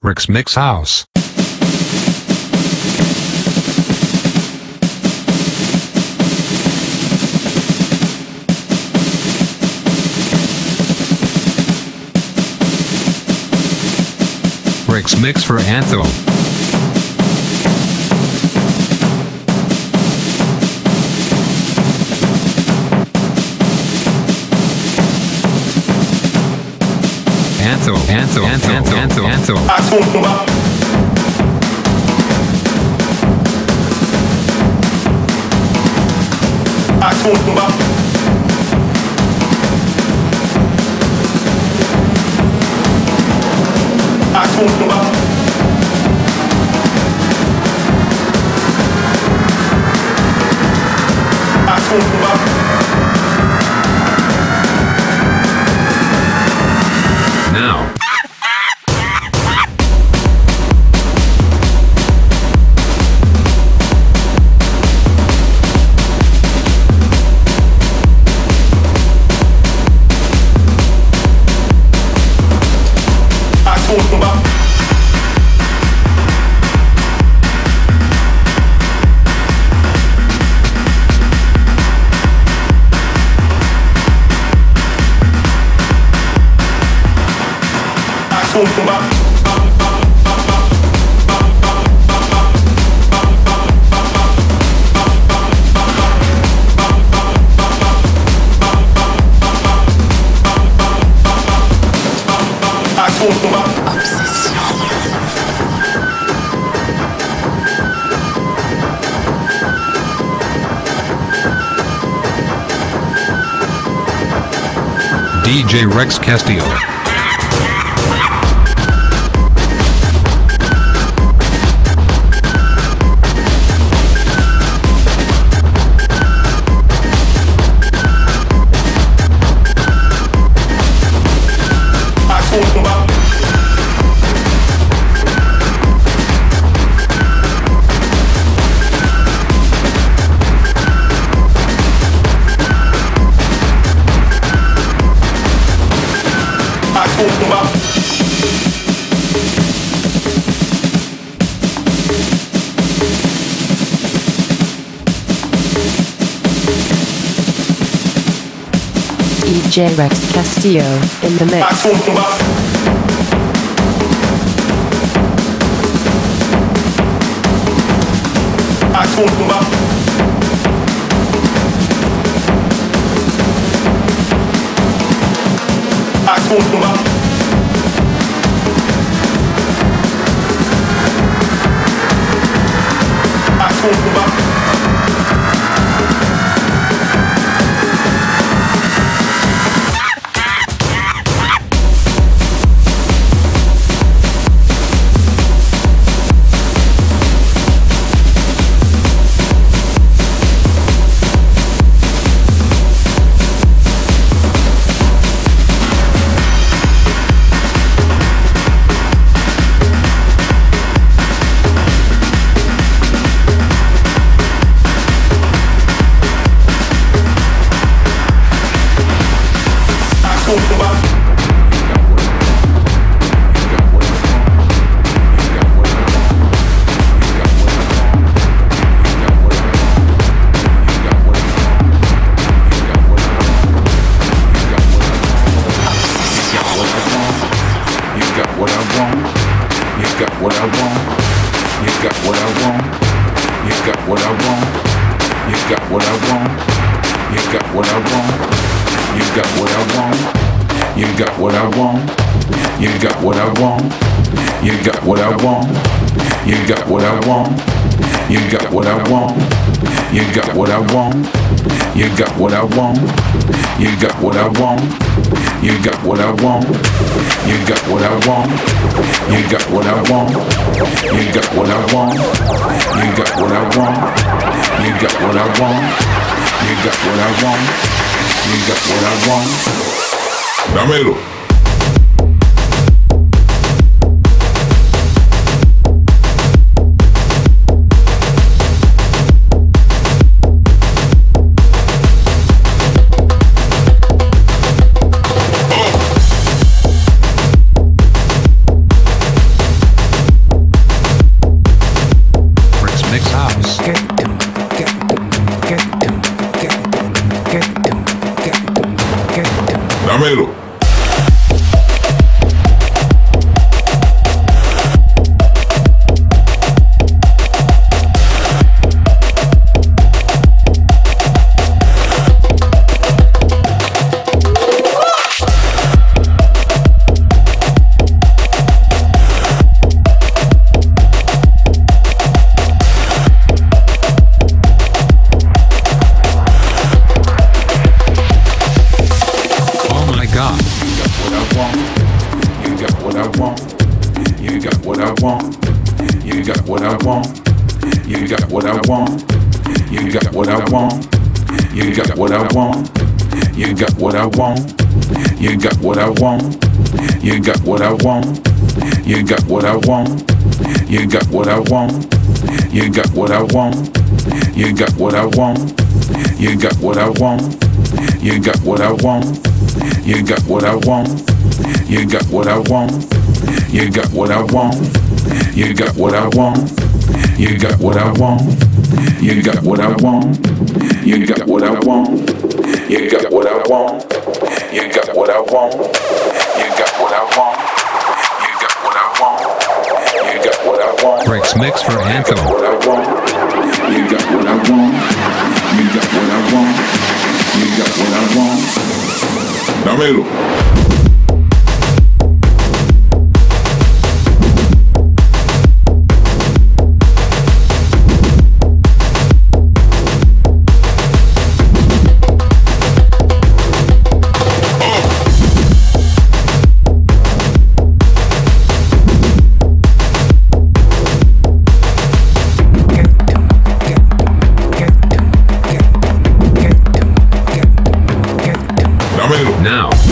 Rick's Mix House. Rick's Mix for Anthem. anthem, anthem, anthem, anthem. anthem. Akumba. Akumba. DJ Rex Castillo. J. Rex Castillo in the mix. Macumba. Macumba. Want. You got what I want. You got what I want. You got what I want. You got what I want. You got what I want. You got what I want. You got what I want. You got what I want. You got what I want. You got what I want. You got what I want. You got what I want. You got what I want. Want. Mix for Anthem. You got what I want. You got what I want. You got what I want. Dámelo. Now.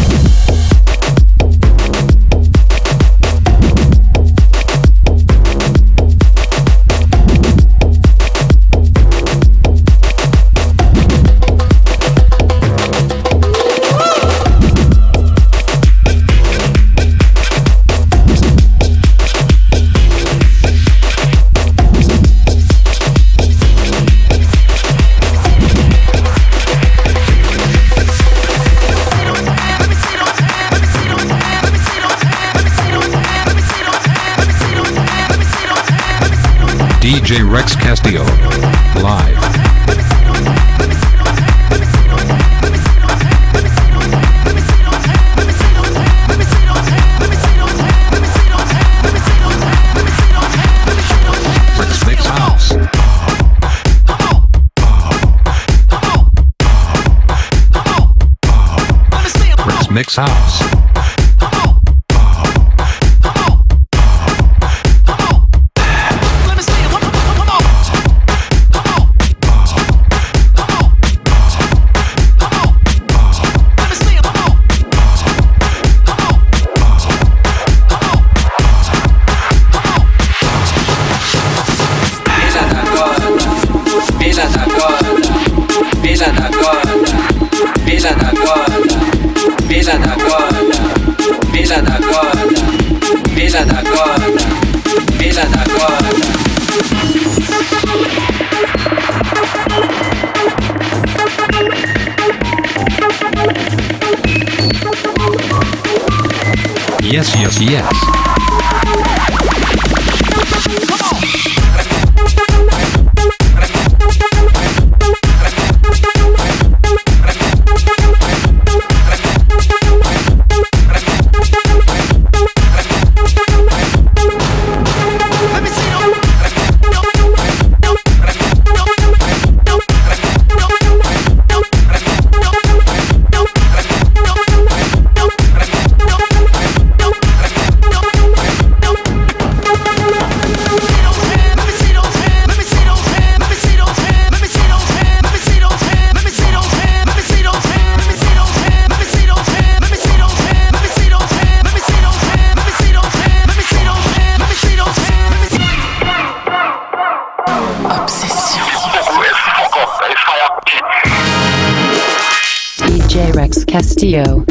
Castillo.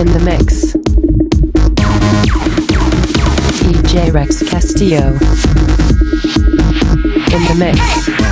In the mix. DJ Rex Castillo. In the mix.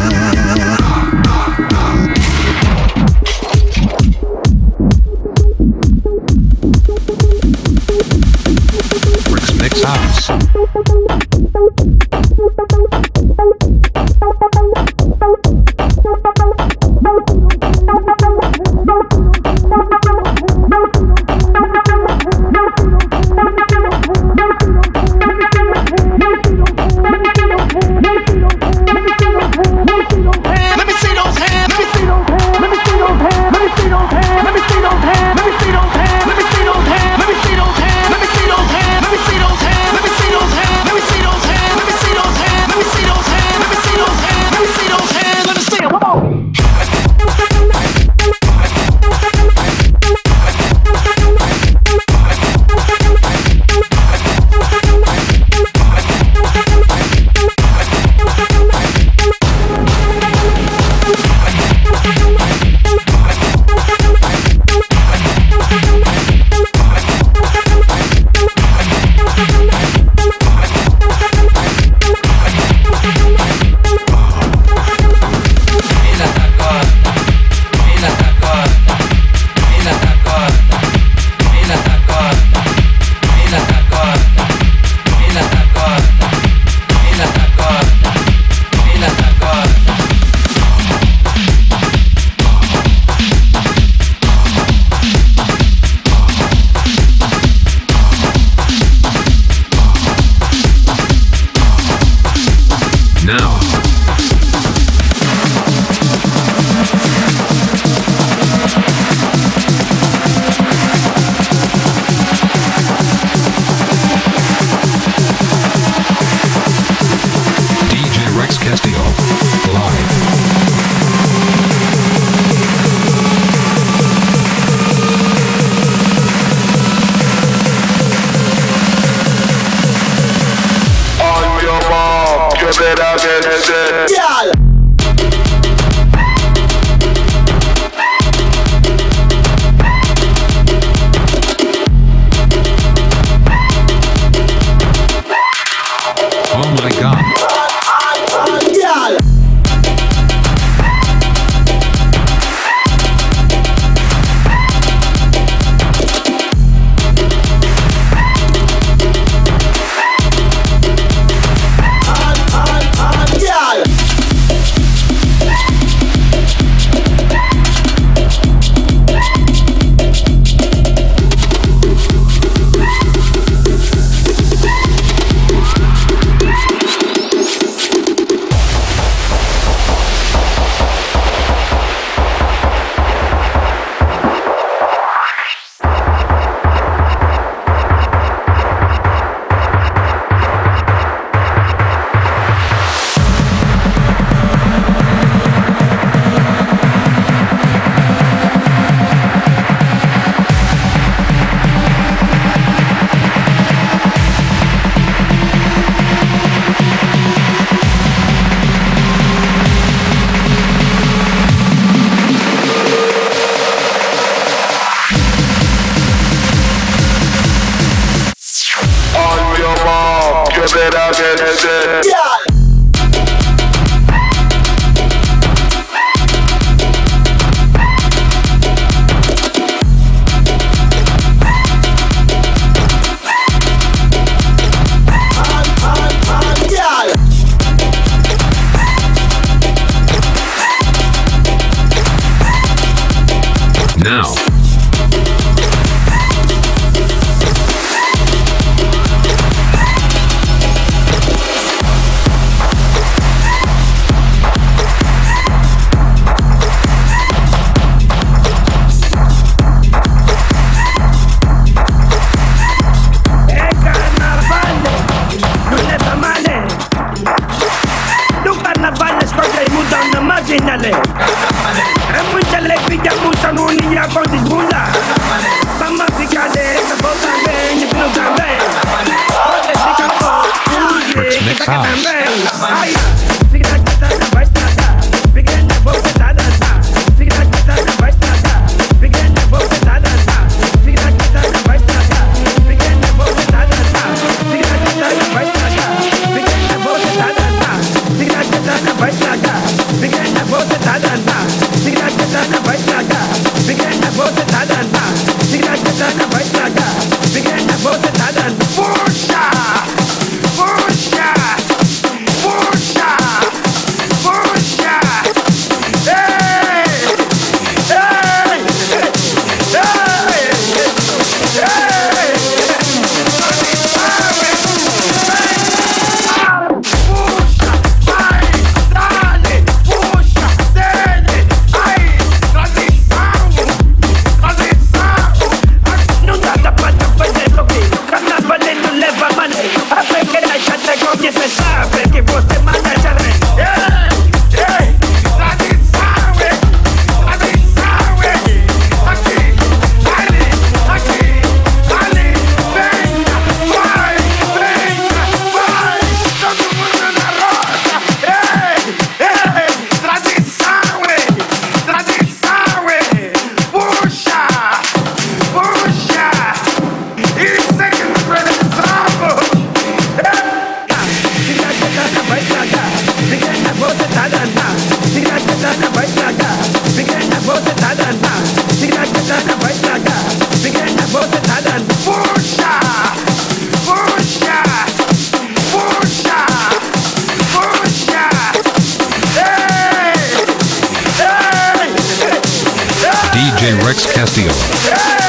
Rex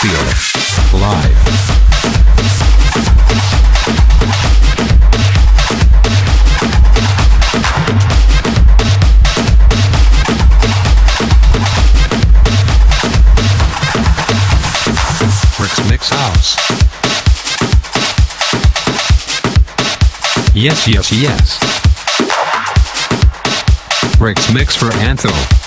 Castillo. Live. House. Yes, yes, yes. Rick's Mix for Antho.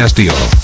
DJ Rex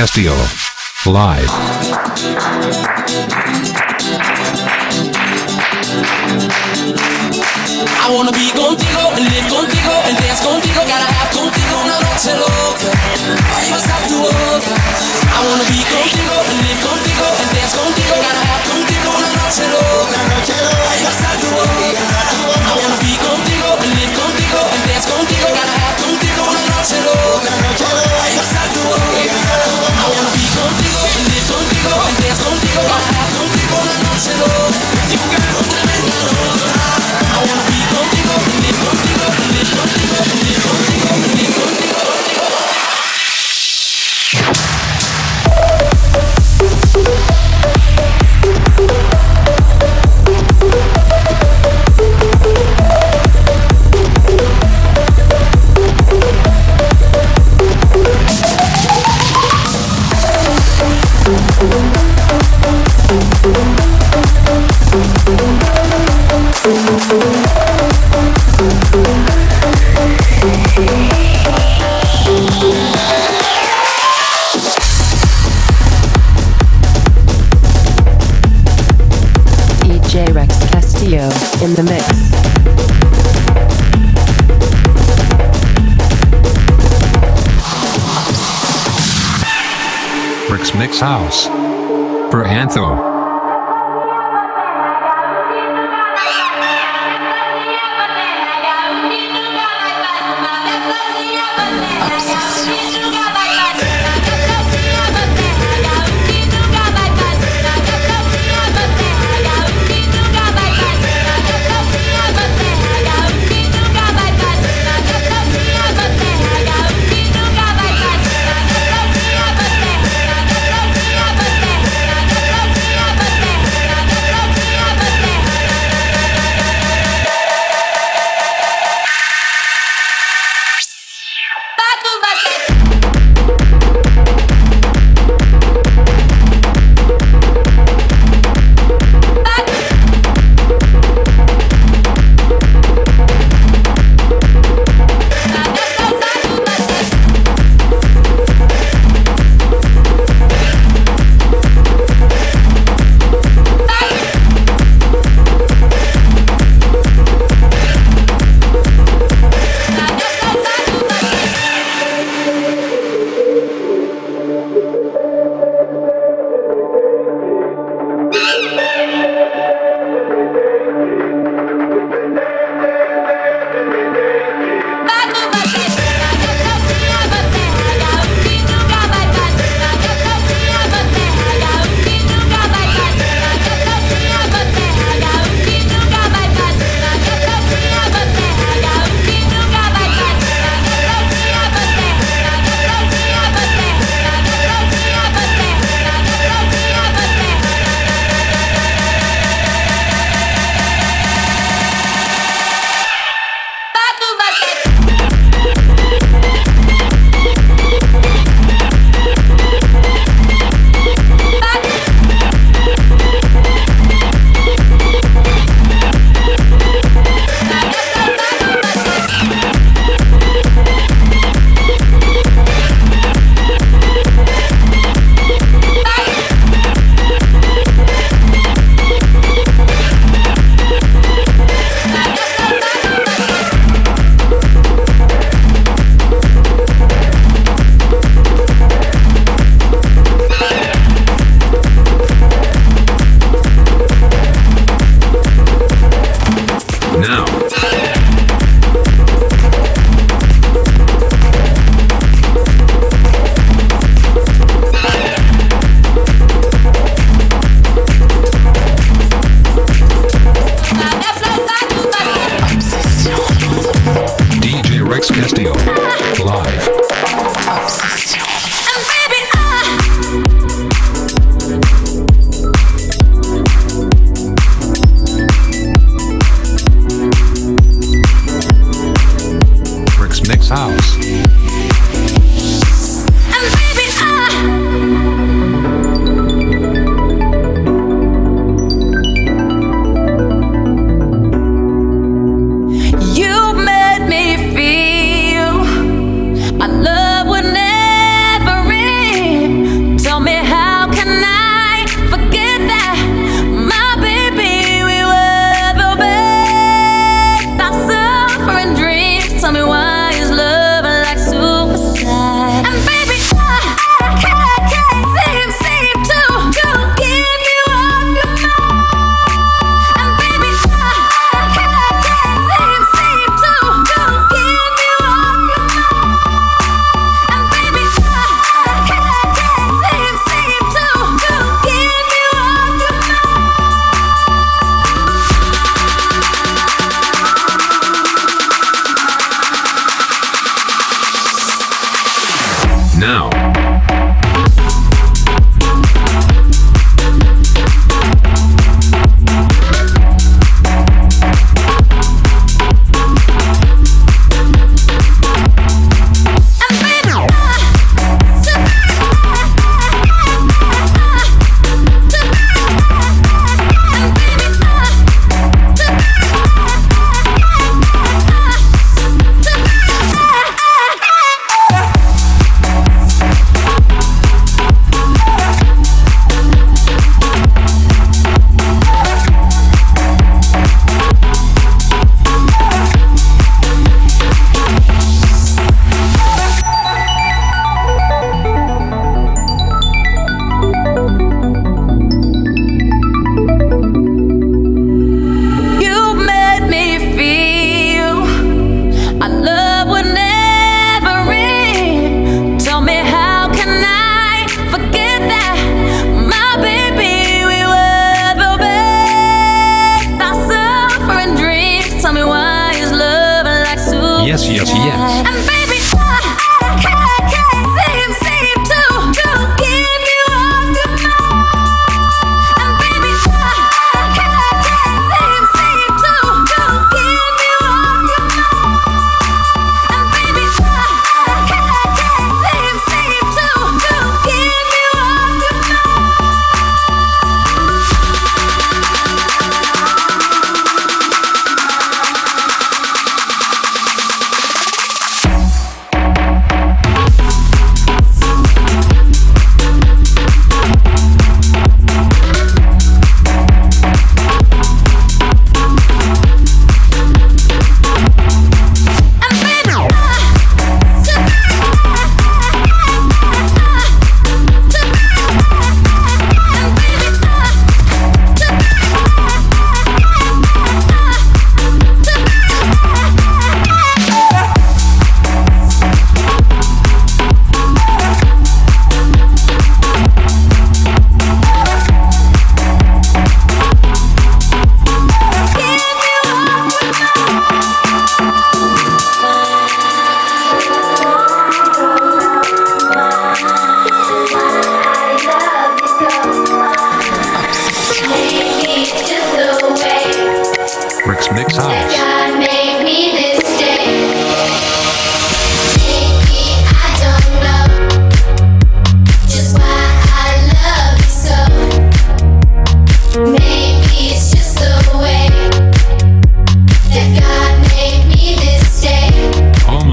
Castillo. Live. Mix House. For Antho.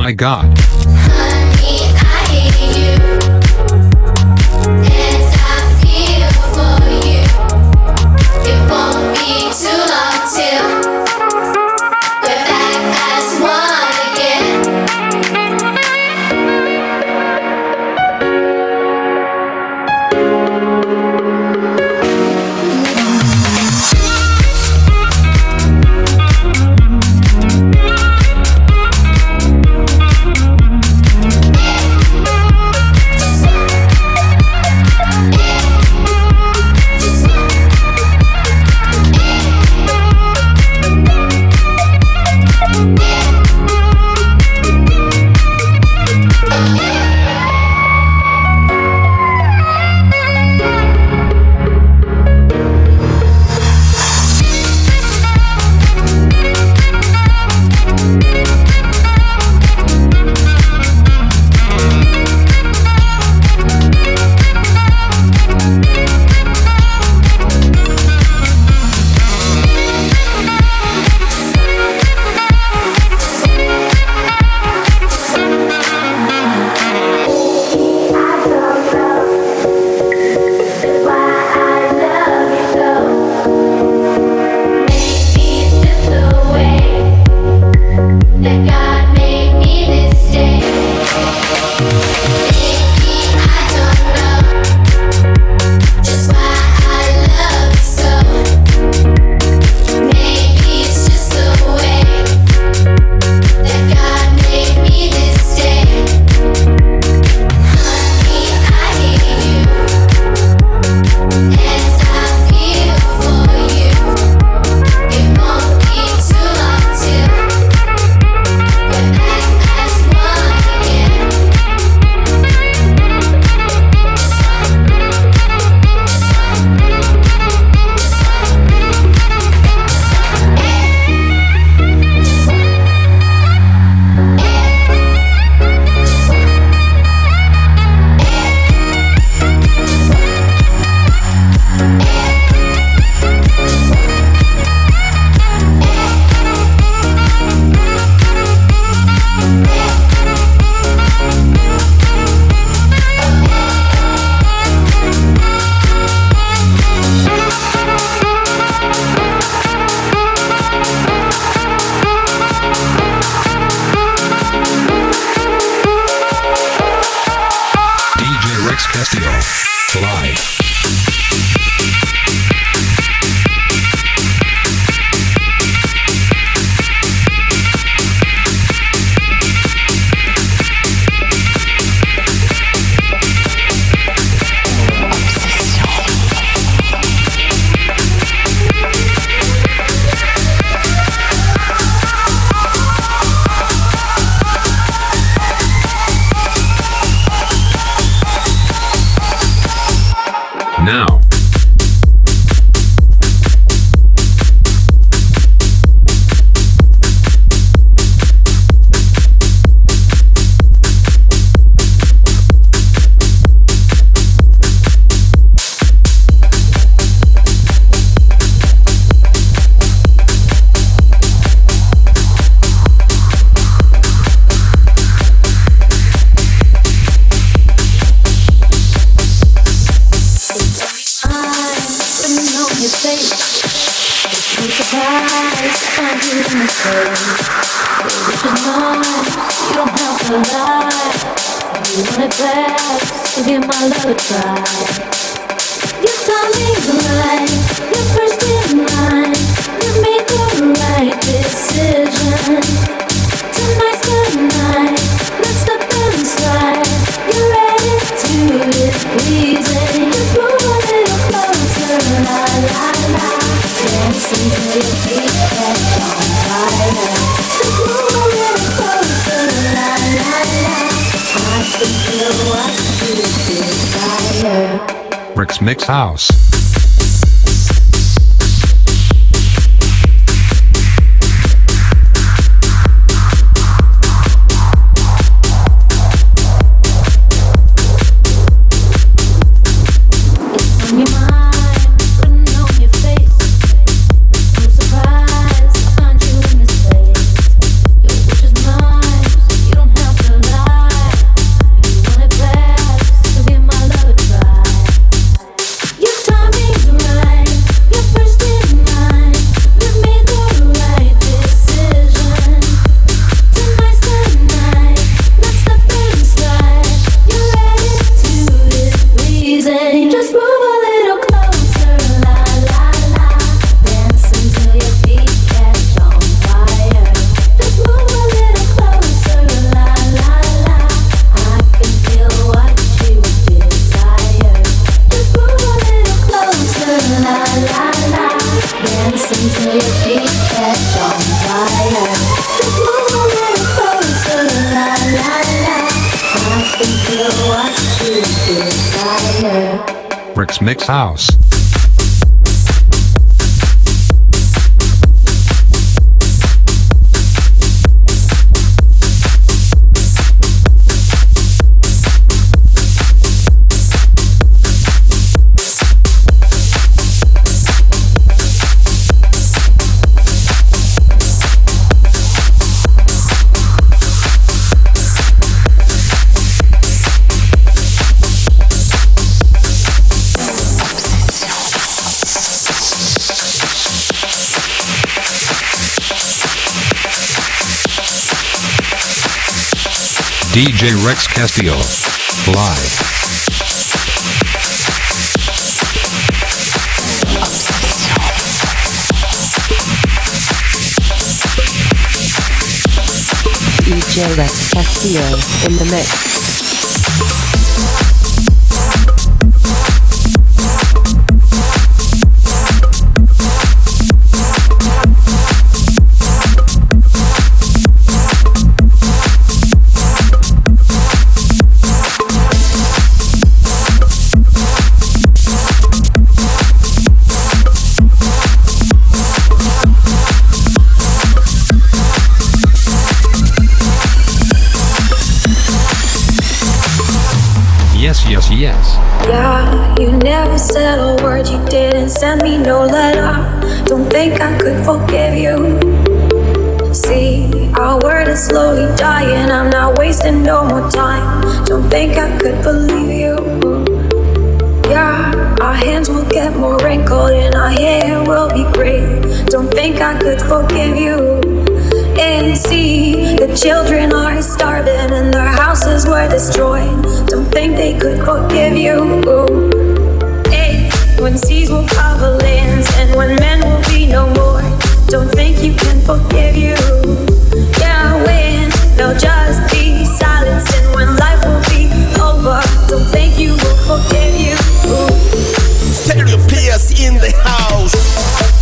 My god. DJ Rex Castillo. Live. DJ Rex Castillo in the mix. send me no letter. Don't think I could forgive you. See, our word is slowly dying. I'm not wasting no more time. Don't think I could believe you. Yeah, our hands will get more wrinkled and our hair will be gray. Don't think I could forgive you. And see, the children are starving and their houses were destroyed. Don't think they could forgive you when seas will cover lands and when men will be no more. Don't think you can forgive you. Yeah, when there'll just be silence and when life will be over. Don't think you will forgive you. Stereo in the house.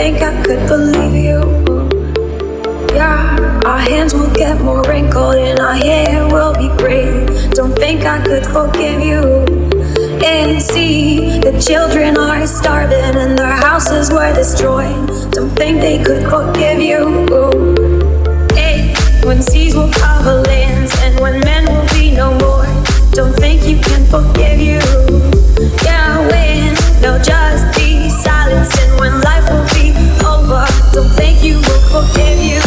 think I could believe you. Yeah, our hands will get more wrinkled and our hair will be gray. Don't think I could forgive you. And see, the children are starving and their houses were destroyed. Don't think they could forgive you. Hey, when seas will cover lands and when men will be no more. Don't think you can forgive you. Yeah, when they'll just forgive you.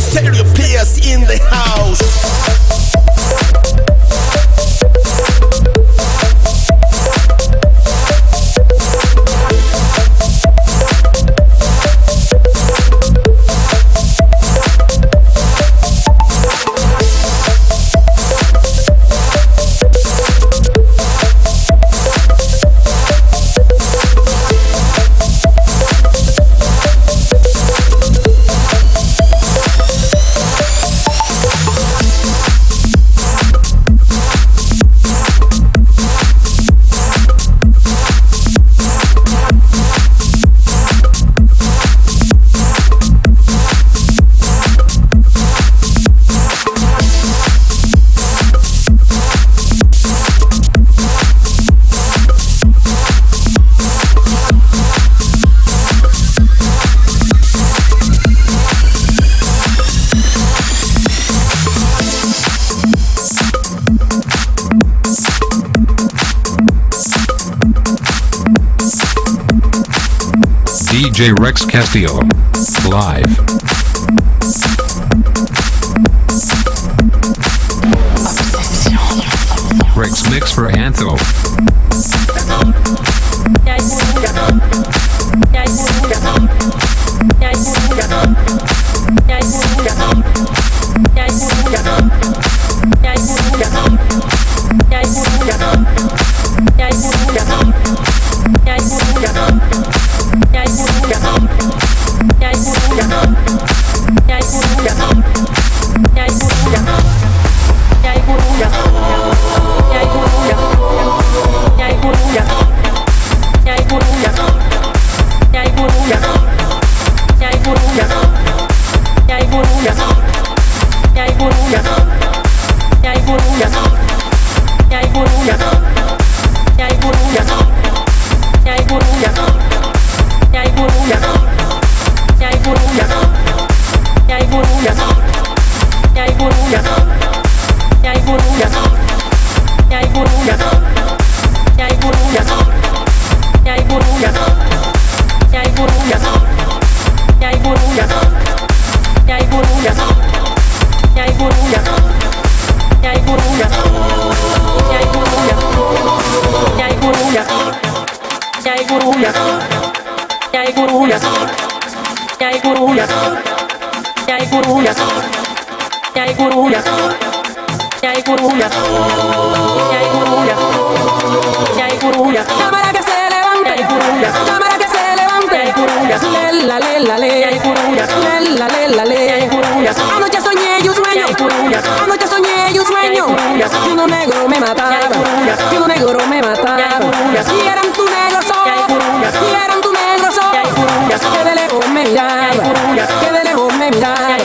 Stereo Pierce in the house. Rex Castillo. Live. Julia, Jai negro me mataba, que uno negro me y eran tu negro que de lejos me miraba, que de lejos me miraba,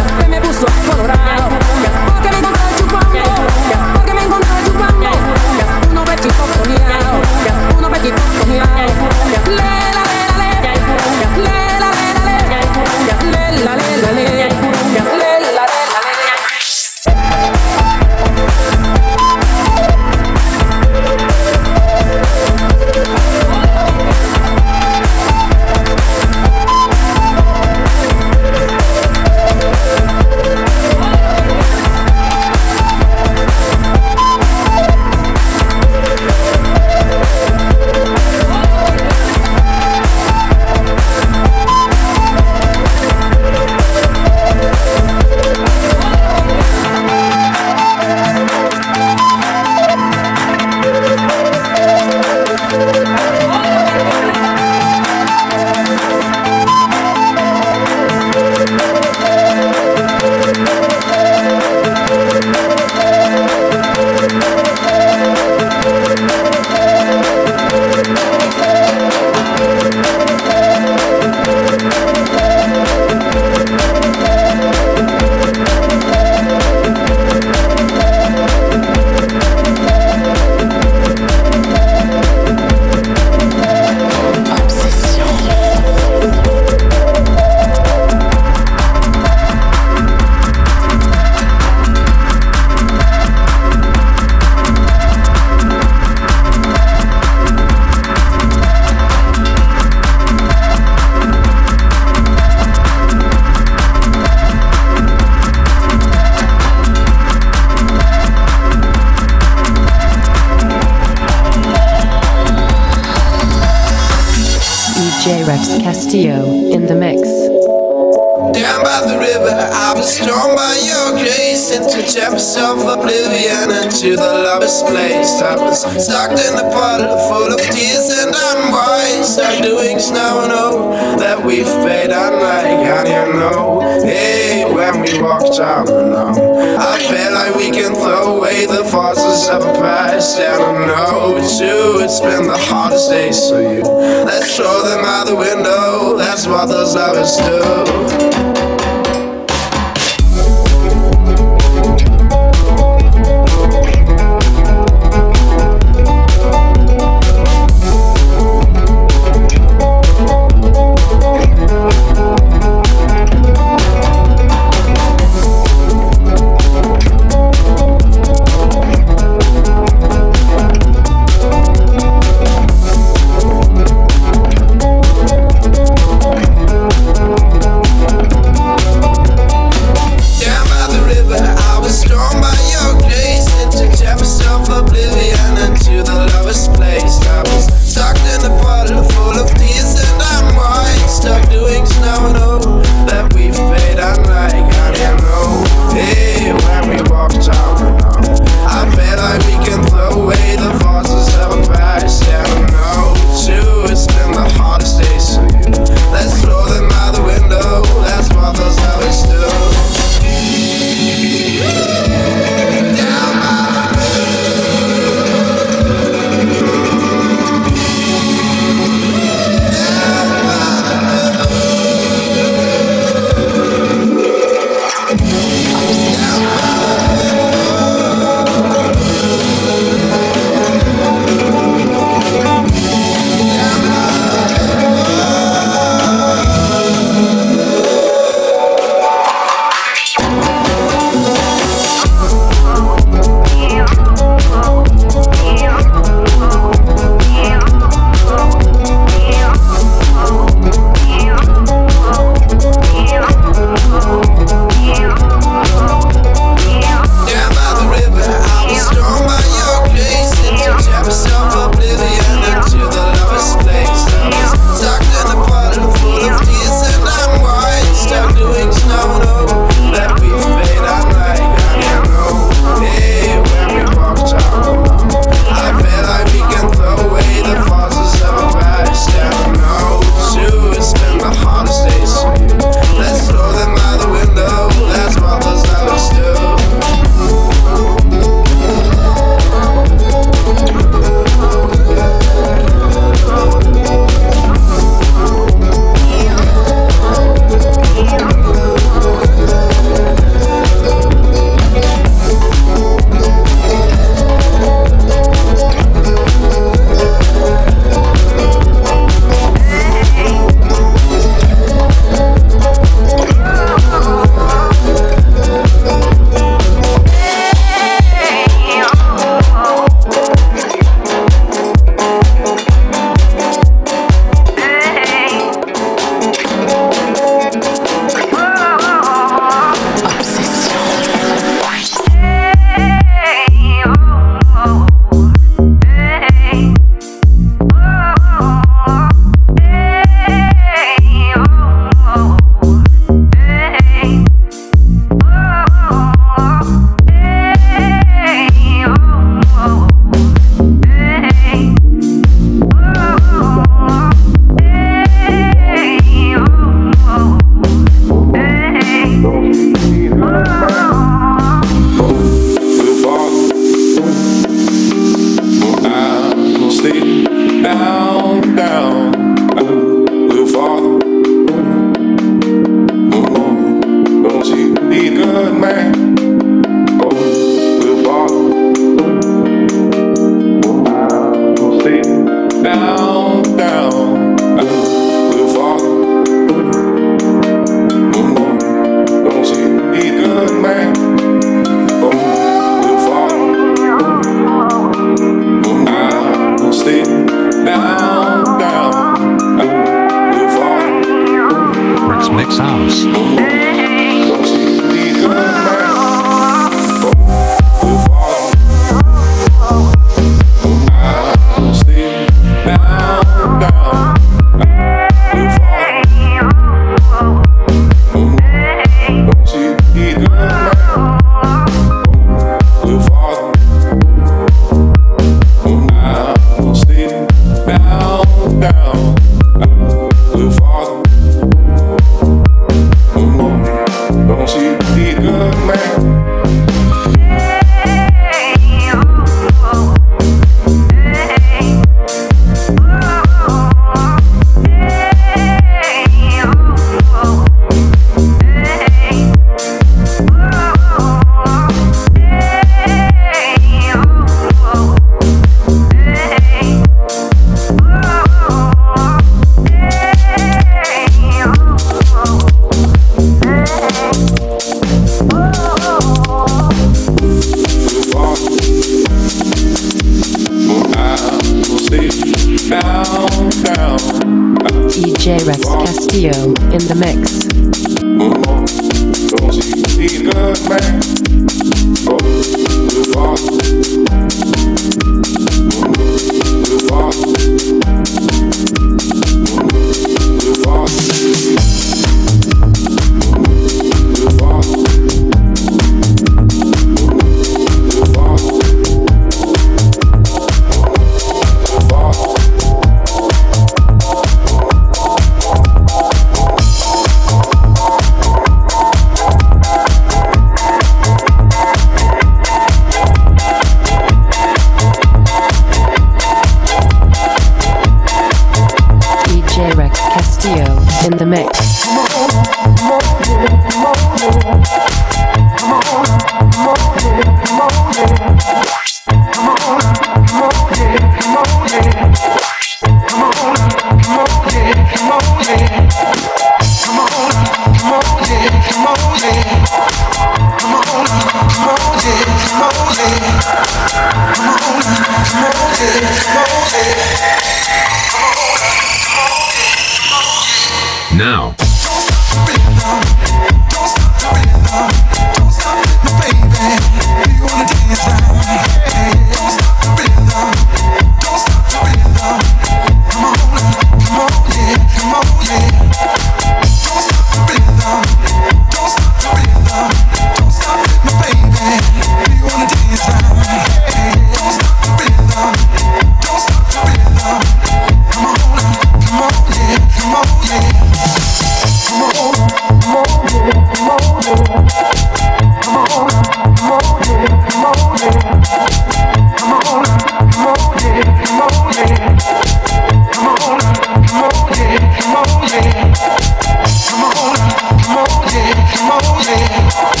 Rick's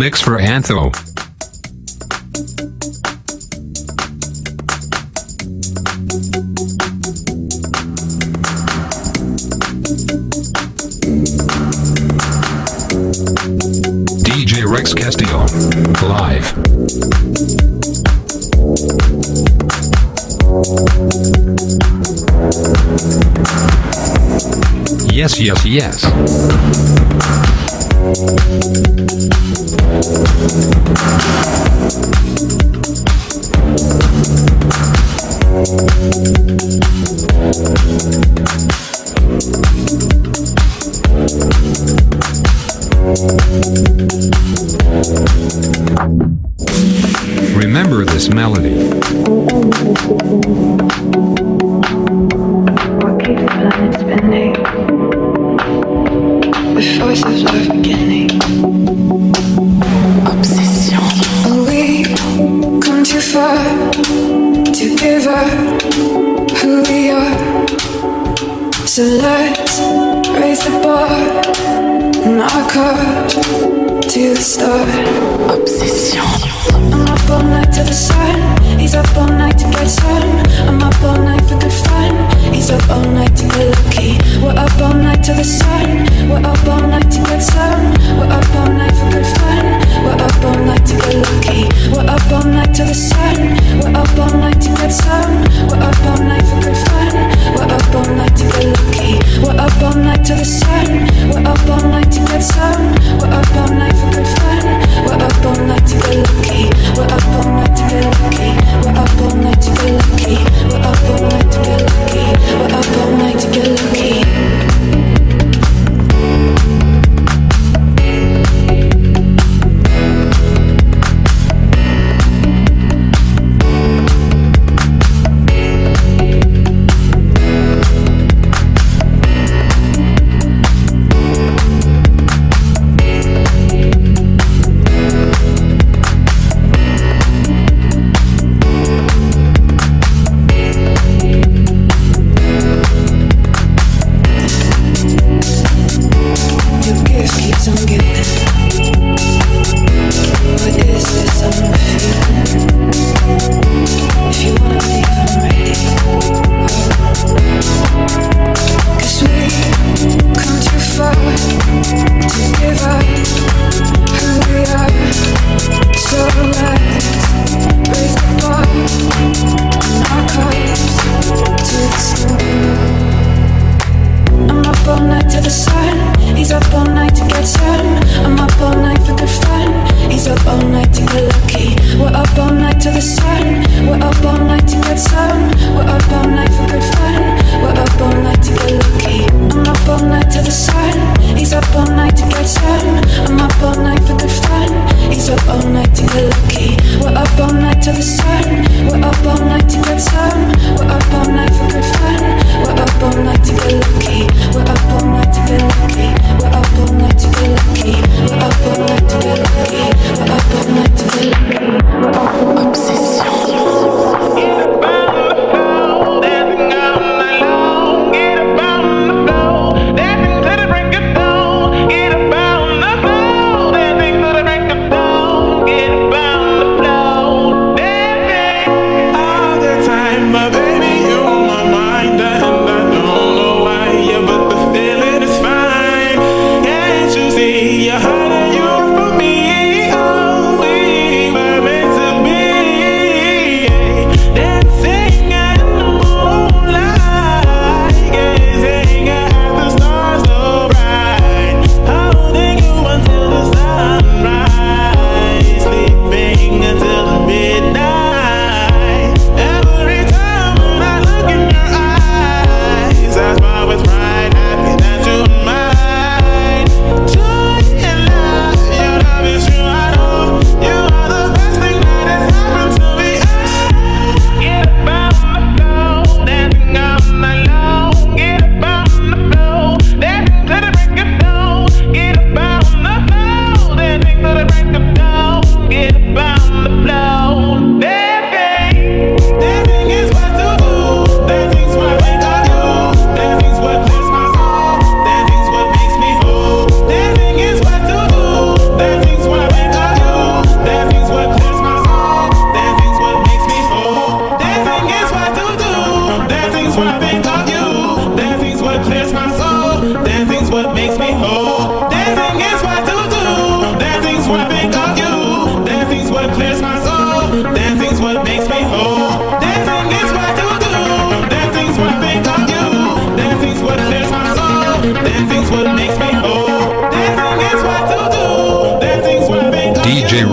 Mix for Antho. DJ Rex Castillo. Live. Yes, yes, yes.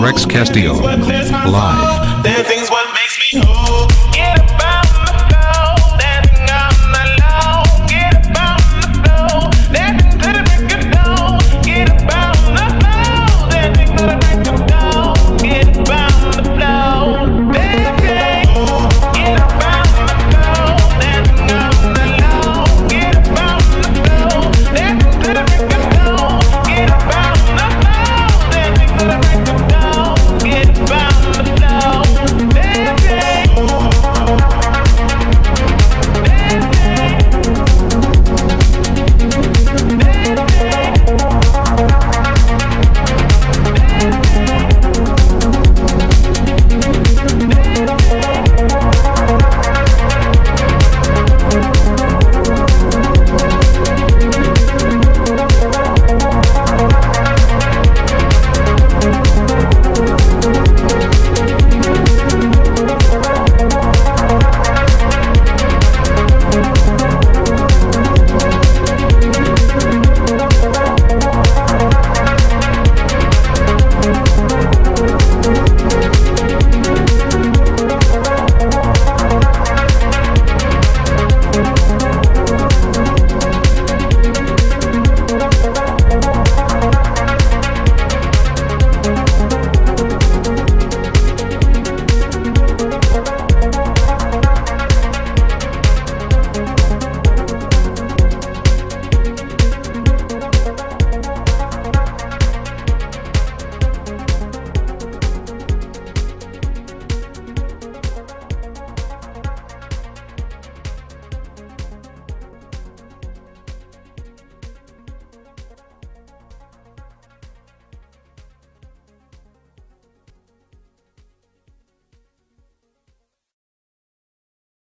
Rex Castillo. Live.